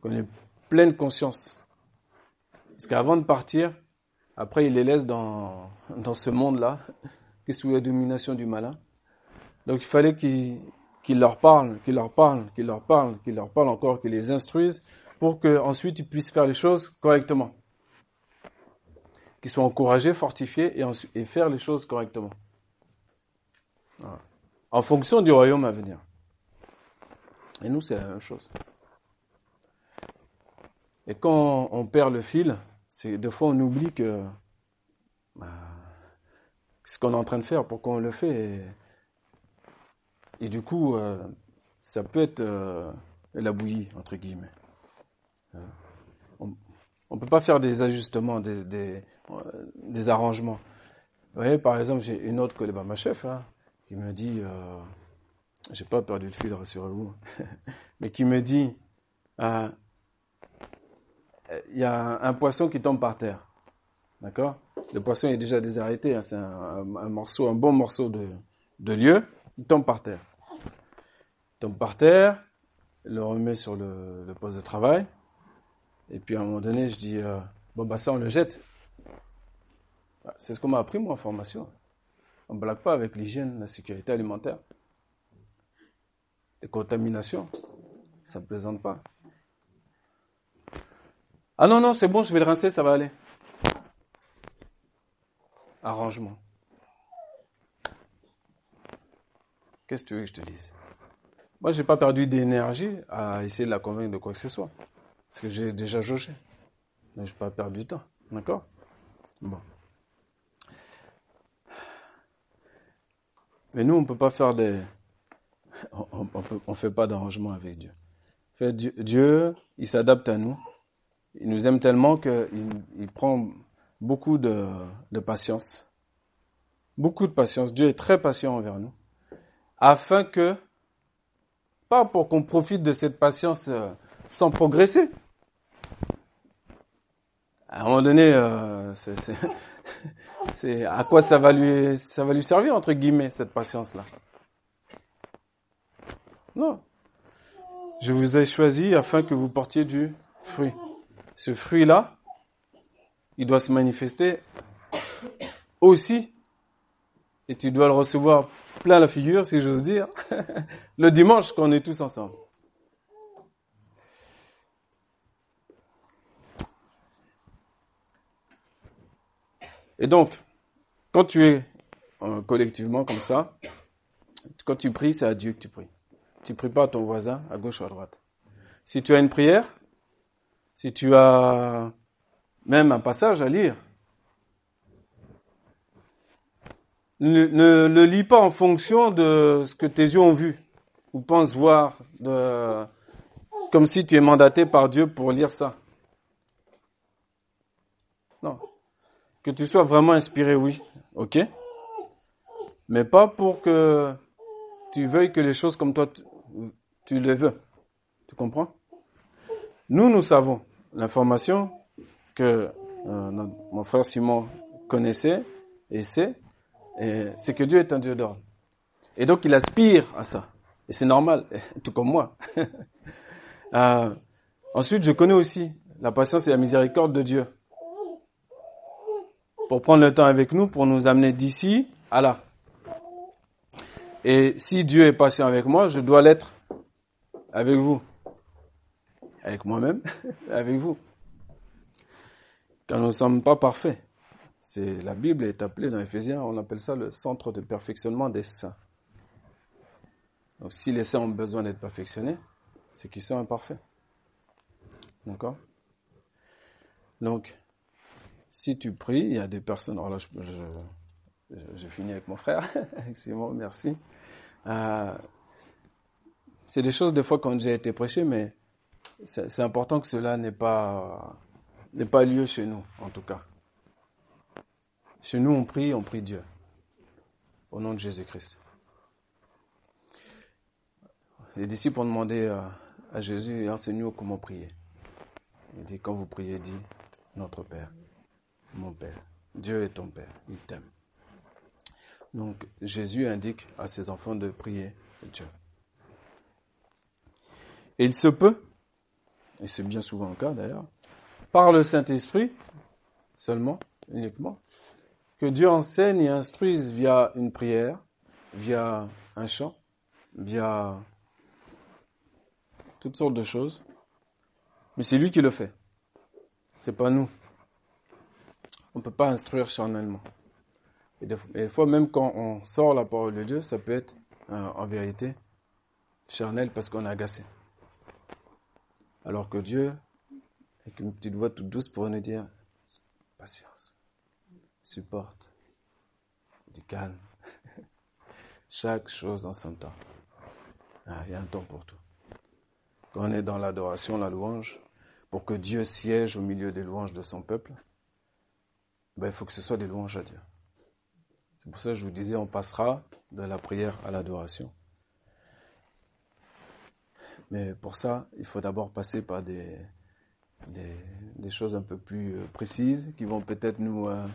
qu'on ait pleine conscience. Parce qu'avant de partir, après il les laisse dans, dans ce monde-là, qui est sous la domination du malin. Donc il fallait qu'il leur parle, qu'il leur parle, qu'il leur parle, qu'il leur parle encore, qu'il les instruise, pour qu'ensuite ils puissent faire les choses correctement. Qu'ils soient encouragés, fortifiés et, et faire les choses correctement. Voilà en fonction du royaume à venir. Et nous, c'est la même chose. Et quand on perd le fil, c'est des fois on oublie que bah, ce qu'on est en train de faire, pourquoi on le fait. Et, du coup, euh, ça peut être euh, la bouillie, entre guillemets. Euh, on ne peut pas faire des ajustements, des, arrangements. Vous voyez, par exemple, j'ai une autre collègue, bah, ma chef, hein, qui me dit, euh, j'ai pas perdu de fil, rassurez-vous, [laughs] mais qui me dit, euh, il y a un poisson qui tombe par terre. D'accord? Le poisson est déjà désarrêté, hein, c'est un, morceau, un bon morceau de, lieu, il tombe par terre. Il tombe par terre, le remet sur le, poste de travail, et puis à un moment donné, je dis, euh, bon bah ça on le jette. Bah, c'est ce qu'on m'a appris moi en formation. On ne blague pas avec l'hygiène, la sécurité alimentaire. Les contaminations, ça ne plaisante pas. Ah non, non, c'est bon, je vais le rincer, ça va aller. Arrangement. Qu'est-ce que tu veux que je te dise? Moi, je n'ai pas perdu d'énergie à essayer de la convaincre de quoi que ce soit. Parce que j'ai déjà jaugé. Mais je n'ai pas perdu du temps. D'accord? Bon. Mais nous, on ne peut pas faire des... On ne fait pas d'arrangement avec Dieu. Fait, Dieu, il s'adapte à nous. Il nous aime tellement qu'il il prend beaucoup de, de patience Beaucoup de patience. Dieu est très patient envers nous. Afin que, pas pour qu'on profite de cette patience euh, sans progresser. À un moment donné, euh, [laughs] c'est à quoi ça va lui ça va lui servir entre guillemets cette patience là. Non. Je vous ai choisi afin que vous portiez du fruit. Ce fruit là, il doit se manifester aussi et tu dois le recevoir plein la figure, si j'ose dire, [laughs] le dimanche quand on est tous ensemble. Et donc, quand tu es euh, collectivement comme ça, quand tu pries, c'est à Dieu que tu pries. Tu pries pas à ton voisin, à gauche ou à droite. Si tu as une prière, si tu as même un passage à lire, ne, ne le lis pas en fonction de ce que tes yeux ont vu ou pensent voir, comme si tu es mandaté par Dieu pour lire ça. Non. Que tu sois vraiment inspiré, oui, ok. Mais pas pour que tu veuilles que les choses comme toi, tu, les veux. Tu comprends? Nous, nous savons l'information que euh, mon frère Simon connaissait et sait, c'est que Dieu est un Dieu d'ordre. Et donc il aspire à ça. Et c'est normal, [laughs] tout comme moi. [laughs] euh, ensuite, je connais aussi la patience et la miséricorde de Dieu pour prendre le temps avec nous, pour nous amener d'ici à là. Et si Dieu est patient avec moi, je dois l'être avec vous. Avec moi-même, [laughs] avec vous. Car nous ne sommes pas parfaits. C'est, la Bible est appelée dans Ephésiens, on appelle ça le centre de perfectionnement des saints. Donc si les saints ont besoin d'être perfectionnés, c'est qu'ils sont imparfaits. D'accord? Donc, si tu pries, il y a des personnes. Alors là, je, finis avec mon frère. [laughs] Simon, merci. Euh, c'est des choses, des fois, quand j'ai été prêché, mais c'est important que cela n'ait pas, lieu chez nous, en tout cas. Chez nous, on prie, on prie Dieu. Au nom de Jésus-Christ. Les disciples ont demandé à, à Jésus, enseigne-nous comment prier. Il dit, quand vous priez, dit, notre Père mon Père. Dieu est ton Père, il t'aime. Donc Jésus indique à ses enfants de prier Dieu. Et il se peut, et c'est bien souvent le cas d'ailleurs, par le Saint-Esprit seulement, uniquement, que Dieu enseigne et instruise via une prière, via un chant, via toutes sortes de choses. Mais c'est lui qui le fait. C'est pas nous on ne peut pas instruire charnellement. Et des, fois, même quand on sort la parole de Dieu, ça peut être euh, en vérité charnel parce qu'on est agacé. Alors que Dieu, avec une petite voix toute douce, pour nous dire patience, supporte, du calme. [laughs] Chaque chose en son temps. Ah, il y a un temps pour tout. Quand on est dans l'adoration, la louange, pour que Dieu siège au milieu des louanges de son peuple, ben, il faut que ce soit des louanges à Dieu. C'est pour ça que je vous disais, on passera de la prière à l'adoration. Mais pour ça, il faut d'abord passer par des, des, choses un peu plus euh, précises qui vont peut-être nous, euh,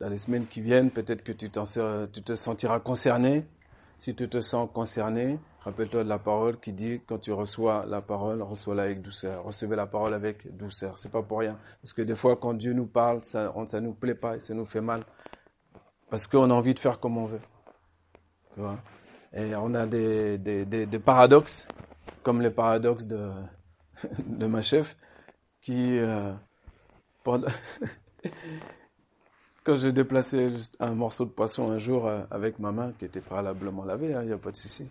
dans les semaines qui viennent, peut-être que tu, tu te sentiras concerné. Si tu te sens concerné, Rappelle-toi de la parole qui dit quand tu reçois la parole, reçois-la avec douceur. Recevez la parole avec douceur. C'est pas pour rien. Parce que des fois, quand Dieu nous parle, ça, ça nous plaît pas et ça nous fait mal. Parce qu'on a envie de faire comme on veut. Tu vois? Et on a des, des, des, des, paradoxes, comme les paradoxes de, [laughs] de ma chef, qui, euh, [laughs] quand j'ai déplacé un morceau de poisson un jour euh, avec ma main qui était préalablement lavée, il hein, n'y a pas de souci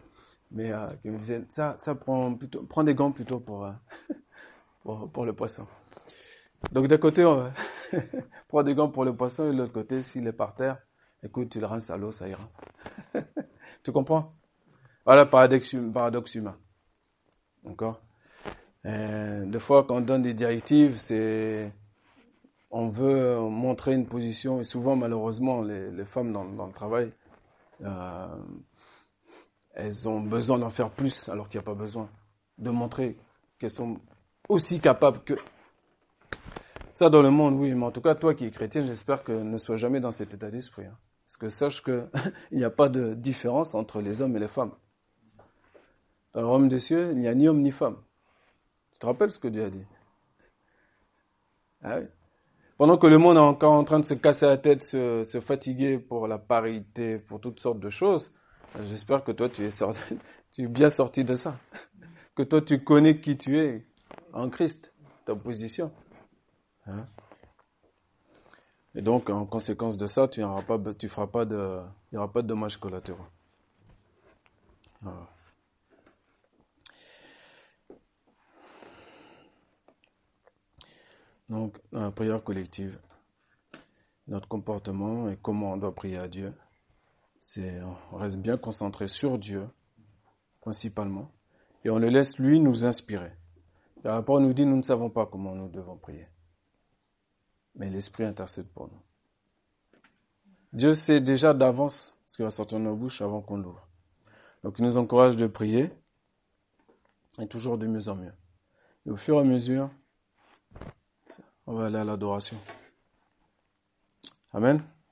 mais euh, qui me disait ça, ça prend plutôt, prends des gants plutôt pour, euh, [laughs] pour, pour, le poisson. Donc d'un côté, on [laughs] prends des gants pour le poisson et de l'autre côté, s'il est par terre, écoute, tu le rinces à l'eau, ça ira. [laughs] tu comprends? Voilà paradoxe, paradoxe humain. D'accord? Euh, Des fois, quand on donne des directives, c'est on veut montrer une position, et souvent malheureusement les, femmes dans, le travail, euh, elles ont besoin d'en faire plus alors qu'il n'y a pas besoin de montrer qu'elles sont aussi capables que... Ça dans le monde, oui, mais en tout cas toi qui es chrétien, j'espère que ne sois jamais dans cet état d'esprit. Hein. Parce que sache qu'il [laughs] n'y a pas de différence entre les hommes et les femmes. Dans le royaume des cieux, il n'y a ni homme ni femme. Tu te rappelles ce que Dieu a dit? Ah Pendant que le monde est encore en train de se casser la tête, se, se fatiguer pour la parité, pour toutes sortes de choses, j'espère que toi tu es, sorti, [laughs] tu es bien sorti de ça. Que toi tu connais qui tu es en Christ, ta position. Hein? Et donc, en conséquence de ça, tu n'auras pas, tu feras pas de, il n'y aura pas de dommages collatéraux. Donc, dans la prière collective, notre comportement et comment on doit prier à Dieu, c'est on reste bien concentré sur Dieu, principalement, et on le laisse lui nous inspirer. Le rapport nous dit nous ne savons pas comment nous devons prier, mais l'Esprit intercède pour nous. Dieu sait déjà d'avance ce qui va sortir de nos bouches avant qu'on l'ouvre. Donc il nous encourage de prier et toujours de mieux en mieux. Et au fur et à mesure, on va aller à l'adoration. Amen.